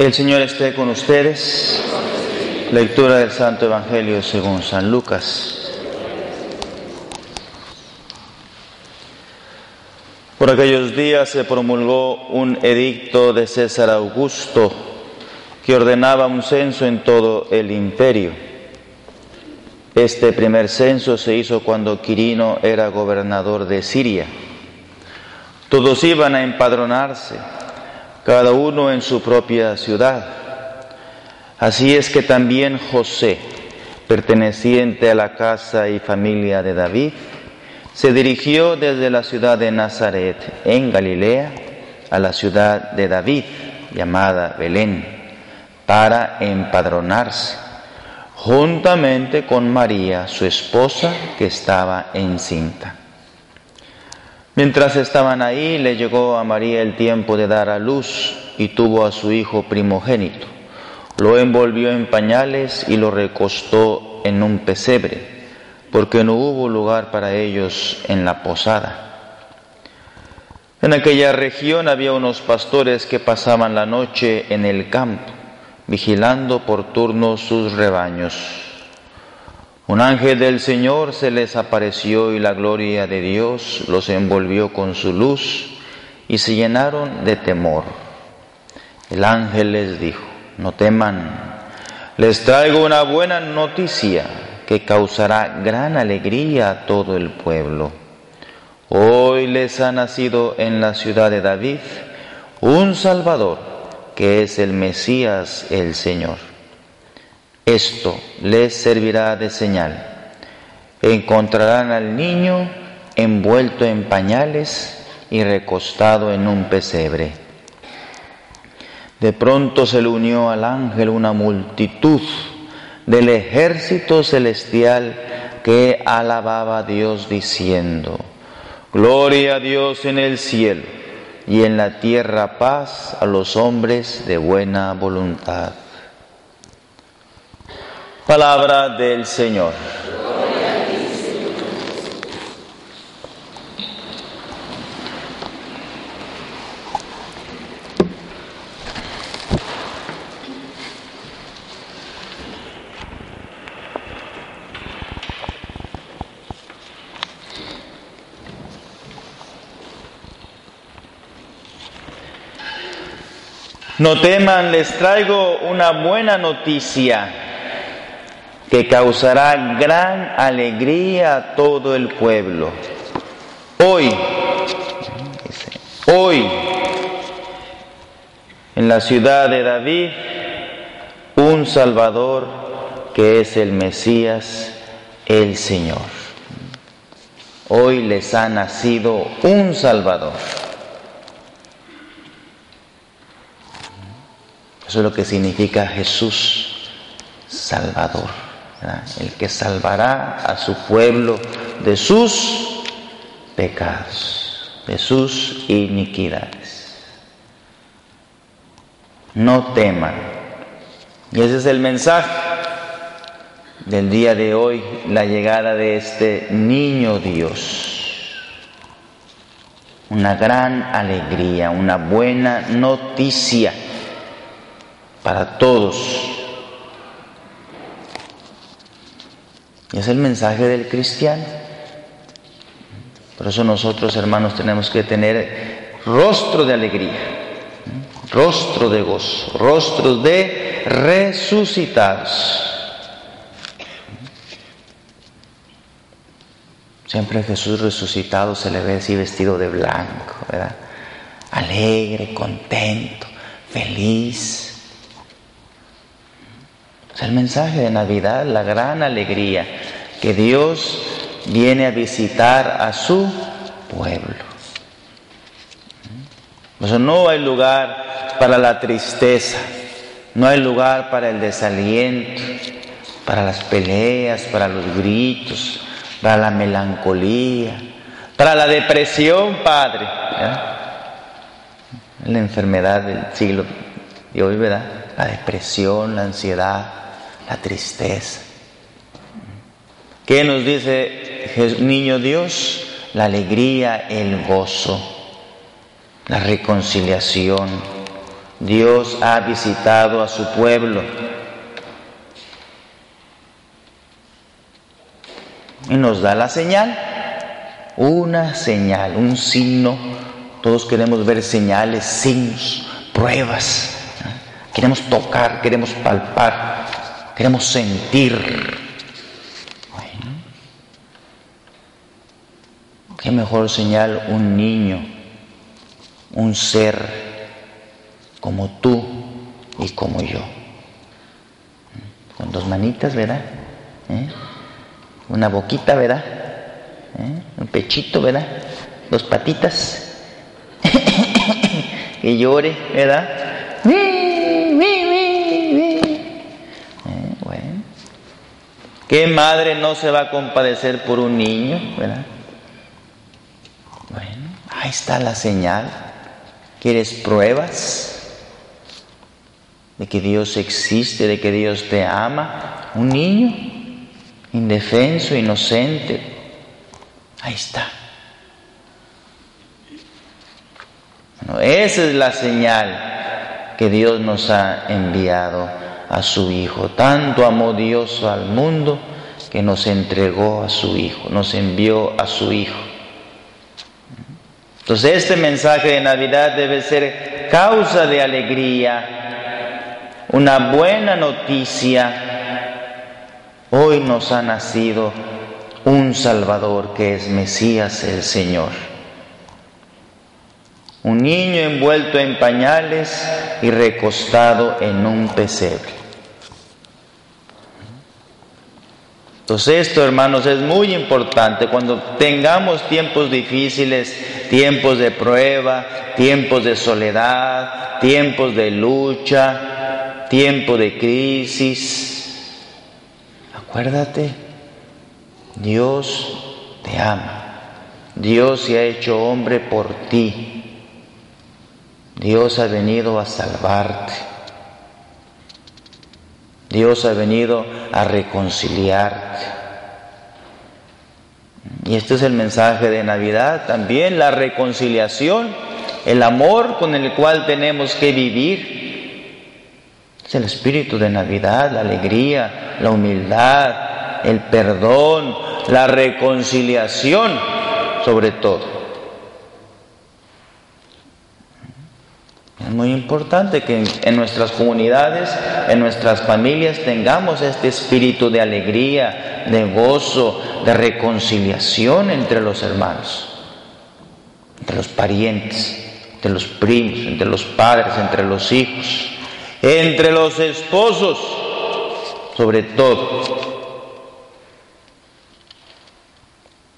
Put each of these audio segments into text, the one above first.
El Señor esté con ustedes. Lectura del Santo Evangelio según San Lucas. Por aquellos días se promulgó un edicto de César Augusto que ordenaba un censo en todo el imperio. Este primer censo se hizo cuando Quirino era gobernador de Siria. Todos iban a empadronarse cada uno en su propia ciudad. Así es que también José, perteneciente a la casa y familia de David, se dirigió desde la ciudad de Nazaret, en Galilea, a la ciudad de David, llamada Belén, para empadronarse, juntamente con María, su esposa, que estaba encinta. Mientras estaban ahí, le llegó a María el tiempo de dar a luz y tuvo a su hijo primogénito. Lo envolvió en pañales y lo recostó en un pesebre, porque no hubo lugar para ellos en la posada. En aquella región había unos pastores que pasaban la noche en el campo, vigilando por turno sus rebaños. Un ángel del Señor se les apareció y la gloria de Dios los envolvió con su luz y se llenaron de temor. El ángel les dijo, no teman, les traigo una buena noticia que causará gran alegría a todo el pueblo. Hoy les ha nacido en la ciudad de David un Salvador, que es el Mesías el Señor. Esto les servirá de señal. Encontrarán al niño envuelto en pañales y recostado en un pesebre. De pronto se le unió al ángel una multitud del ejército celestial que alababa a Dios diciendo, Gloria a Dios en el cielo y en la tierra paz a los hombres de buena voluntad. Palabra del Señor. No teman, les traigo una buena noticia que causará gran alegría a todo el pueblo. Hoy, hoy, en la ciudad de David, un Salvador que es el Mesías, el Señor. Hoy les ha nacido un Salvador. Eso es lo que significa Jesús, Salvador el que salvará a su pueblo de sus pecados, de sus iniquidades. No teman. Y ese es el mensaje del día de hoy, la llegada de este niño Dios. Una gran alegría, una buena noticia para todos es el mensaje del cristiano. Por eso nosotros, hermanos, tenemos que tener rostro de alegría, rostro de gozo, rostro de resucitados. Siempre Jesús resucitado se le ve así vestido de blanco, ¿verdad? Alegre, contento, feliz. Es el mensaje de Navidad, la gran alegría, que Dios viene a visitar a su pueblo. no hay lugar para la tristeza, no hay lugar para el desaliento, para las peleas, para los gritos, para la melancolía, para la depresión, Padre. La enfermedad del siglo de hoy, ¿verdad? La depresión, la ansiedad, la tristeza. ¿Qué nos dice niño Dios? La alegría, el gozo, la reconciliación. Dios ha visitado a su pueblo. Y nos da la señal, una señal, un signo. Todos queremos ver señales, signos, pruebas. Queremos tocar, queremos palpar, queremos sentir. Qué mejor señal un niño, un ser como tú y como yo. Con dos manitas, ¿verdad? ¿Eh? Una boquita, ¿verdad? ¿Eh? Un pechito, ¿verdad? Dos patitas. que llore, ¿verdad? ¿Eh? Bueno. ¿Qué madre no se va a compadecer por un niño, ¿verdad? Ahí está la señal. ¿Quieres pruebas de que Dios existe, de que Dios te ama? Un niño indefenso, inocente. Ahí está. Esa es la señal que Dios nos ha enviado a su Hijo. Tanto amó Dios al mundo que nos entregó a su Hijo, nos envió a su Hijo. Entonces este mensaje de Navidad debe ser causa de alegría, una buena noticia. Hoy nos ha nacido un Salvador que es Mesías el Señor. Un niño envuelto en pañales y recostado en un pesebre. Entonces esto, hermanos, es muy importante. Cuando tengamos tiempos difíciles, tiempos de prueba, tiempos de soledad, tiempos de lucha, tiempo de crisis, acuérdate, Dios te ama. Dios se ha hecho hombre por ti. Dios ha venido a salvarte. Dios ha venido a reconciliarte. Y este es el mensaje de Navidad también, la reconciliación, el amor con el cual tenemos que vivir. Es el espíritu de Navidad, la alegría, la humildad, el perdón, la reconciliación, sobre todo. Es muy importante que en, nuestras comunidades, en nuestras familias tengamos este espíritu de alegría, de gozo, de reconciliación entre los hermanos, entre los parientes, entre los primos, entre los padres, entre los hijos, entre los esposos, sobre todo.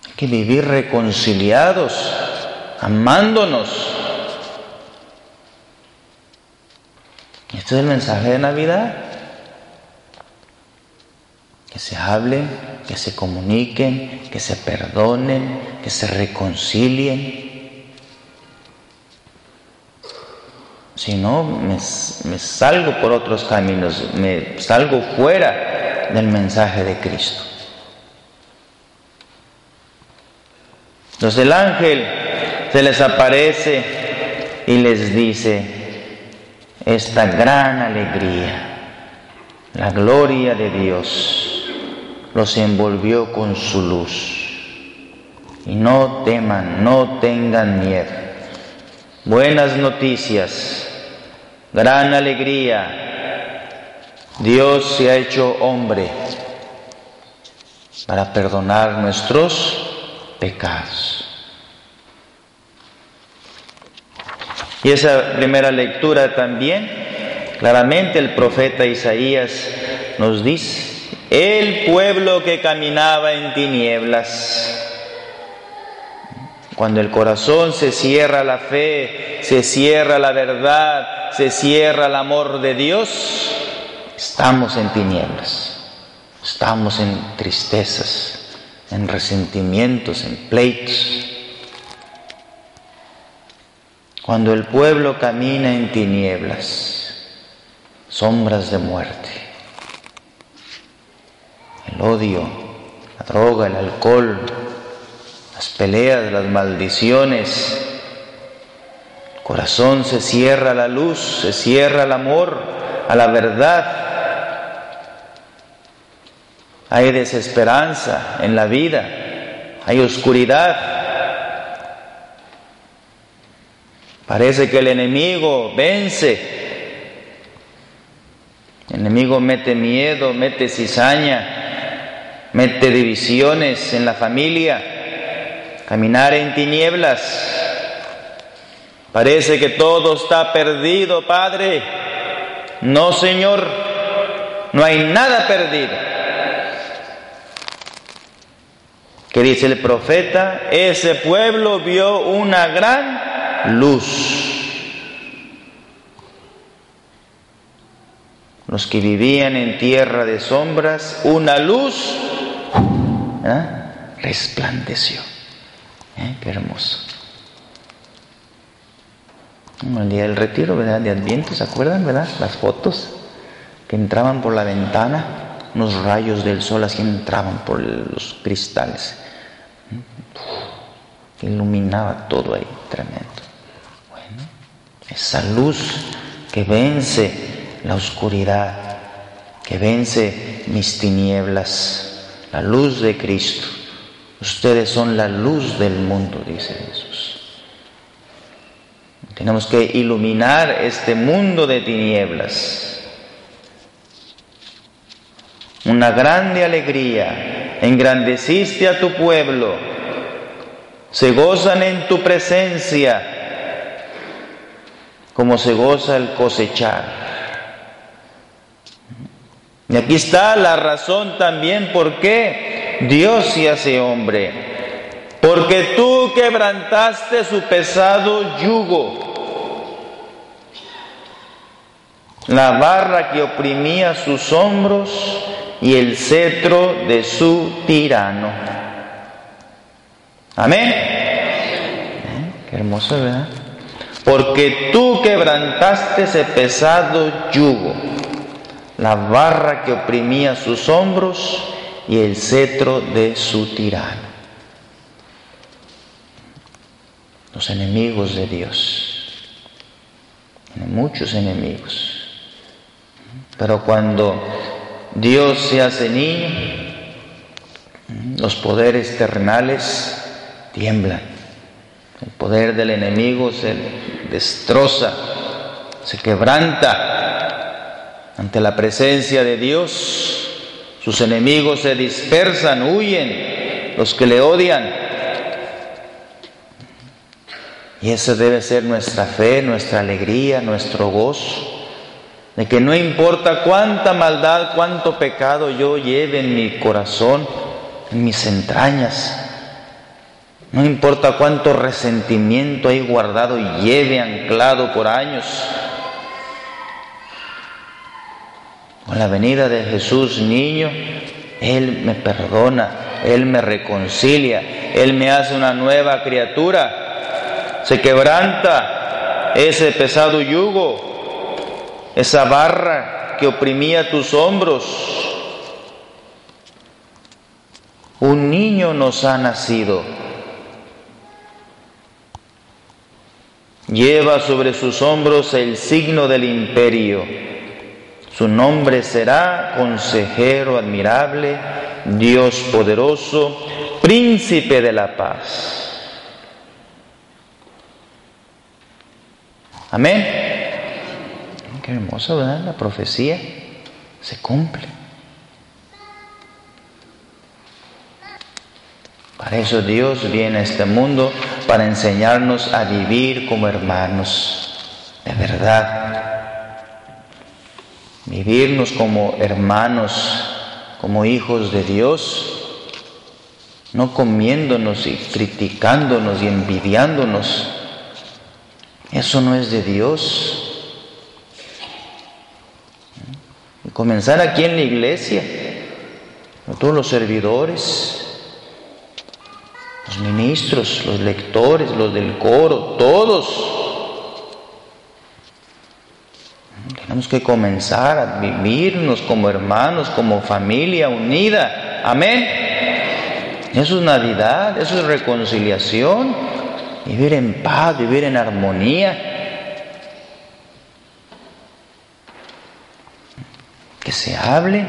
Hay que vivir reconciliados, amándonos Este es el mensaje de Navidad. Que se hablen, que se comuniquen, que se perdonen, que se reconcilien. Si no, me, salgo por otros caminos, me salgo fuera del mensaje de Cristo. Entonces el ángel se les aparece y les dice, esta gran alegría. La gloria de Dios los envolvió con su luz. Y no teman, no tengan miedo. Buenas noticias, gran alegría. Dios se ha hecho hombre para perdonar nuestros pecados. Y esa primera lectura también, claramente el profeta Isaías nos dice, el pueblo que caminaba en tinieblas, cuando el corazón se cierra la fe, se cierra la verdad, se cierra el amor de Dios, estamos en tinieblas, estamos en tristezas, en resentimientos, en pleitos. Cuando el pueblo camina en tinieblas, sombras de muerte, el odio, la droga, el alcohol, las peleas, las maldiciones, el corazón se cierra a la luz, se cierra al amor, a la verdad. Hay desesperanza en la vida, hay oscuridad. Parece que el enemigo vence. El enemigo mete miedo, mete cizaña, mete divisiones en la familia, caminar en tinieblas. Parece que todo está perdido, Padre. No, Señor, no hay nada perdido. ¿Qué dice el profeta? Ese pueblo vio una gran luz. Los que vivían en tierra de sombras, una luz ¿eh? resplandeció. ¿Eh? Qué hermoso. El día del retiro, ¿verdad? De Adviento, ¿se acuerdan, verdad? Las fotos que entraban por la ventana, unos rayos del sol así entraban por los cristales. Iluminaba todo ahí, tremendo esa luz que vence la oscuridad, que vence mis tinieblas, la luz de Cristo. Ustedes son la luz del mundo, dice Jesús. Tenemos que iluminar este mundo de tinieblas. Una grande alegría, engrandeciste a tu pueblo, se gozan en tu presencia como se goza el cosechar. Y aquí está la razón también por qué Dios se hace hombre. Porque tú quebrantaste su pesado yugo, la barra que oprimía sus hombros y el cetro de su tirano. Amén. Qué hermoso, ¿verdad? Porque tú quebrantaste ese pesado yugo, la barra que oprimía sus hombros y el cetro de su tirano. Los enemigos de Dios, muchos enemigos, pero cuando Dios se hace niño, los poderes terrenales tiemblan el poder del enemigo se destroza, se quebranta ante la presencia de Dios. Sus enemigos se dispersan, huyen, los que le odian. Y esa debe ser nuestra fe, nuestra alegría, nuestro gozo, de que no importa cuánta maldad, cuánto pecado yo lleve en mi corazón, en mis entrañas, no importa cuánto resentimiento hay guardado y lleve anclado por años. Con la venida de Jesús niño, Él me perdona, Él me reconcilia, Él me hace una nueva criatura. Se quebranta ese pesado yugo, esa barra que oprimía tus hombros. Un niño nos ha nacido Lleva sobre sus hombros el signo del imperio. Su nombre será consejero admirable, Dios poderoso, príncipe de la paz. Amén. Qué hermoso, ¿verdad? La profecía se cumple. Para eso Dios viene a este mundo, para enseñarnos a vivir como hermanos, de verdad. Vivirnos como hermanos, como hijos de Dios, no comiéndonos y criticándonos y envidiándonos. Eso no es de Dios. Comenzar aquí en la iglesia, todos los servidores, los ministros, los lectores, los del coro, todos. Tenemos que comenzar a vivirnos como hermanos, como familia unida. Amén. Eso es Navidad, eso es reconciliación, vivir en paz, vivir en armonía. Que se hable,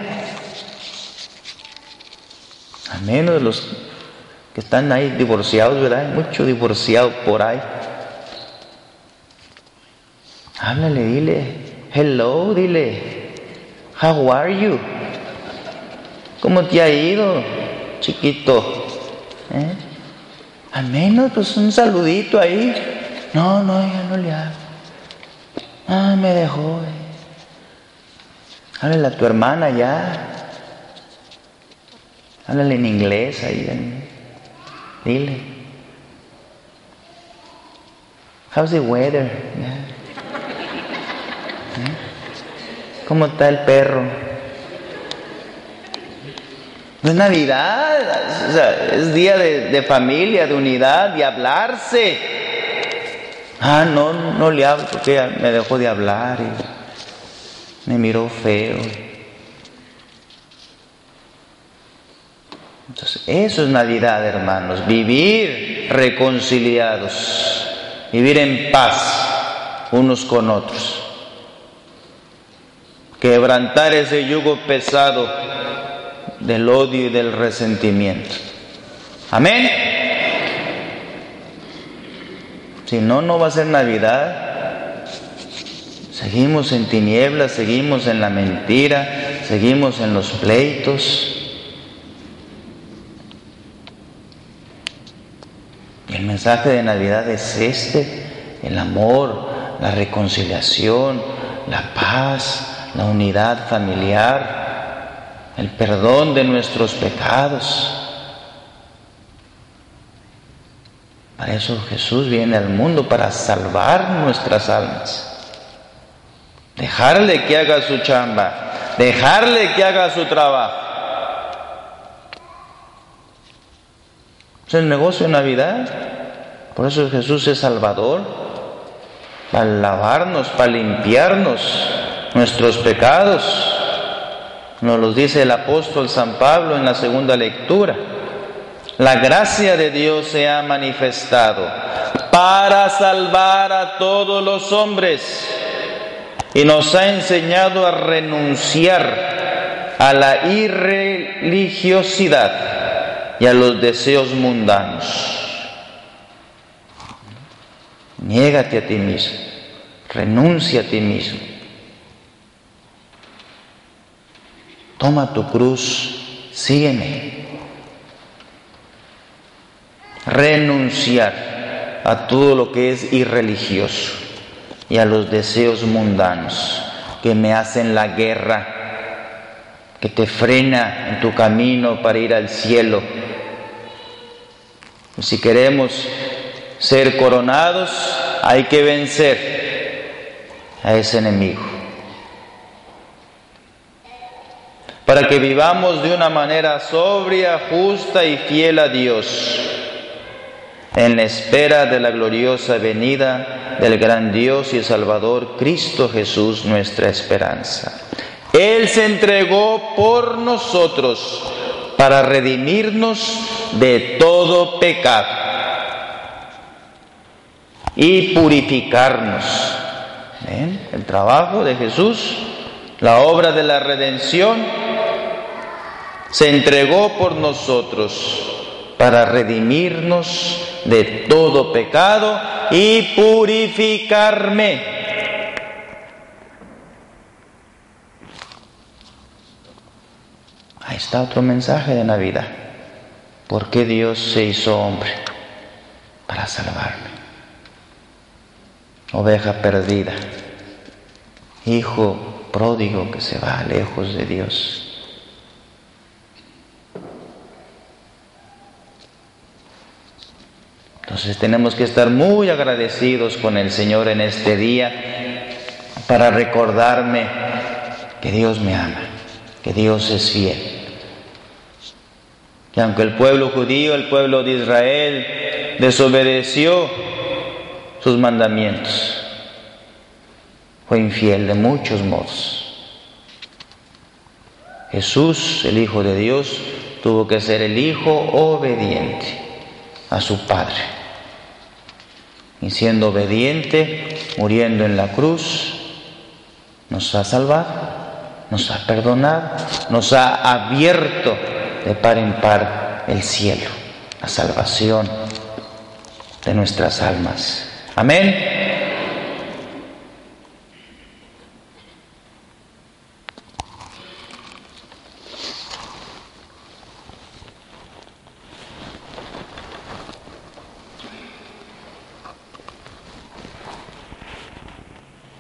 a menos los que están ahí divorciados, ¿verdad? Hay mucho divorciado por ahí. Háblale, dile, hello, dile, how are you? ¿Cómo te ha ido, chiquito? ¿Eh? Al menos pues un saludito ahí. No, no, ya no le hago. Ah, me dejó. Eh. Háblale a tu hermana ya. Háblale en inglés ahí. Dile. How's the weather? ¿Cómo está el perro? Es Navidad, es día de, familia, de unidad, de hablarse. Ah, no, no le hablo porque me dejó de hablar y me miró feo. Eso es Navidad, hermanos, vivir reconciliados, vivir en paz unos con otros, quebrantar ese yugo pesado del odio y del resentimiento. Amén. Si no, no va a ser Navidad. Seguimos en tinieblas, seguimos en la mentira, seguimos en los pleitos. Mensaje de Navidad es este, el amor, la reconciliación, la paz, la unidad familiar, el perdón de nuestros pecados. Para eso Jesús viene al mundo, para salvar nuestras almas. Dejarle que haga su chamba, dejarle que haga su trabajo. Es el negocio de Navidad. Por eso Jesús es Salvador, para lavarnos, para limpiarnos nuestros pecados. Nos los dice el apóstol San Pablo en la segunda lectura. La gracia de Dios se ha manifestado para salvar a todos los hombres y nos ha enseñado a renunciar a la irreligiosidad y a los deseos mundanos Niégate a ti mismo, renuncia a ti mismo. Toma tu cruz, sígueme. Renunciar a todo lo que es irreligioso y a los deseos mundanos que me hacen la guerra, que te frena en tu camino para ir al cielo. si queremos ser coronados, hay que vencer a ese enemigo. Para que vivamos de una manera sobria, justa y fiel a Dios, en la espera de la gloriosa venida del gran Dios y Salvador Cristo Jesús, nuestra esperanza. Él se entregó por nosotros para redimirnos de todo pecado y purificarnos. El trabajo de Jesús, la obra de la redención, se entregó por nosotros para redimirnos de todo pecado y purificarme. Ahí está otro mensaje de Navidad. ¿Por qué Dios se hizo hombre? Para salvarme oveja perdida, hijo pródigo que se va lejos de Dios. Entonces tenemos que estar muy agradecidos con el Señor en este día para recordarme que Dios me ama, que Dios es fiel. Que aunque el pueblo judío, el pueblo de Israel, desobedeció sus mandamientos, fue infiel de muchos modos. Jesús, el Hijo de Dios, tuvo que ser el Hijo obediente a su Padre. Y siendo obediente, muriendo en la cruz, nos ha salvado, nos ha perdonado, nos ha abierto de par en par el cielo, la salvación de nuestras almas. Amén.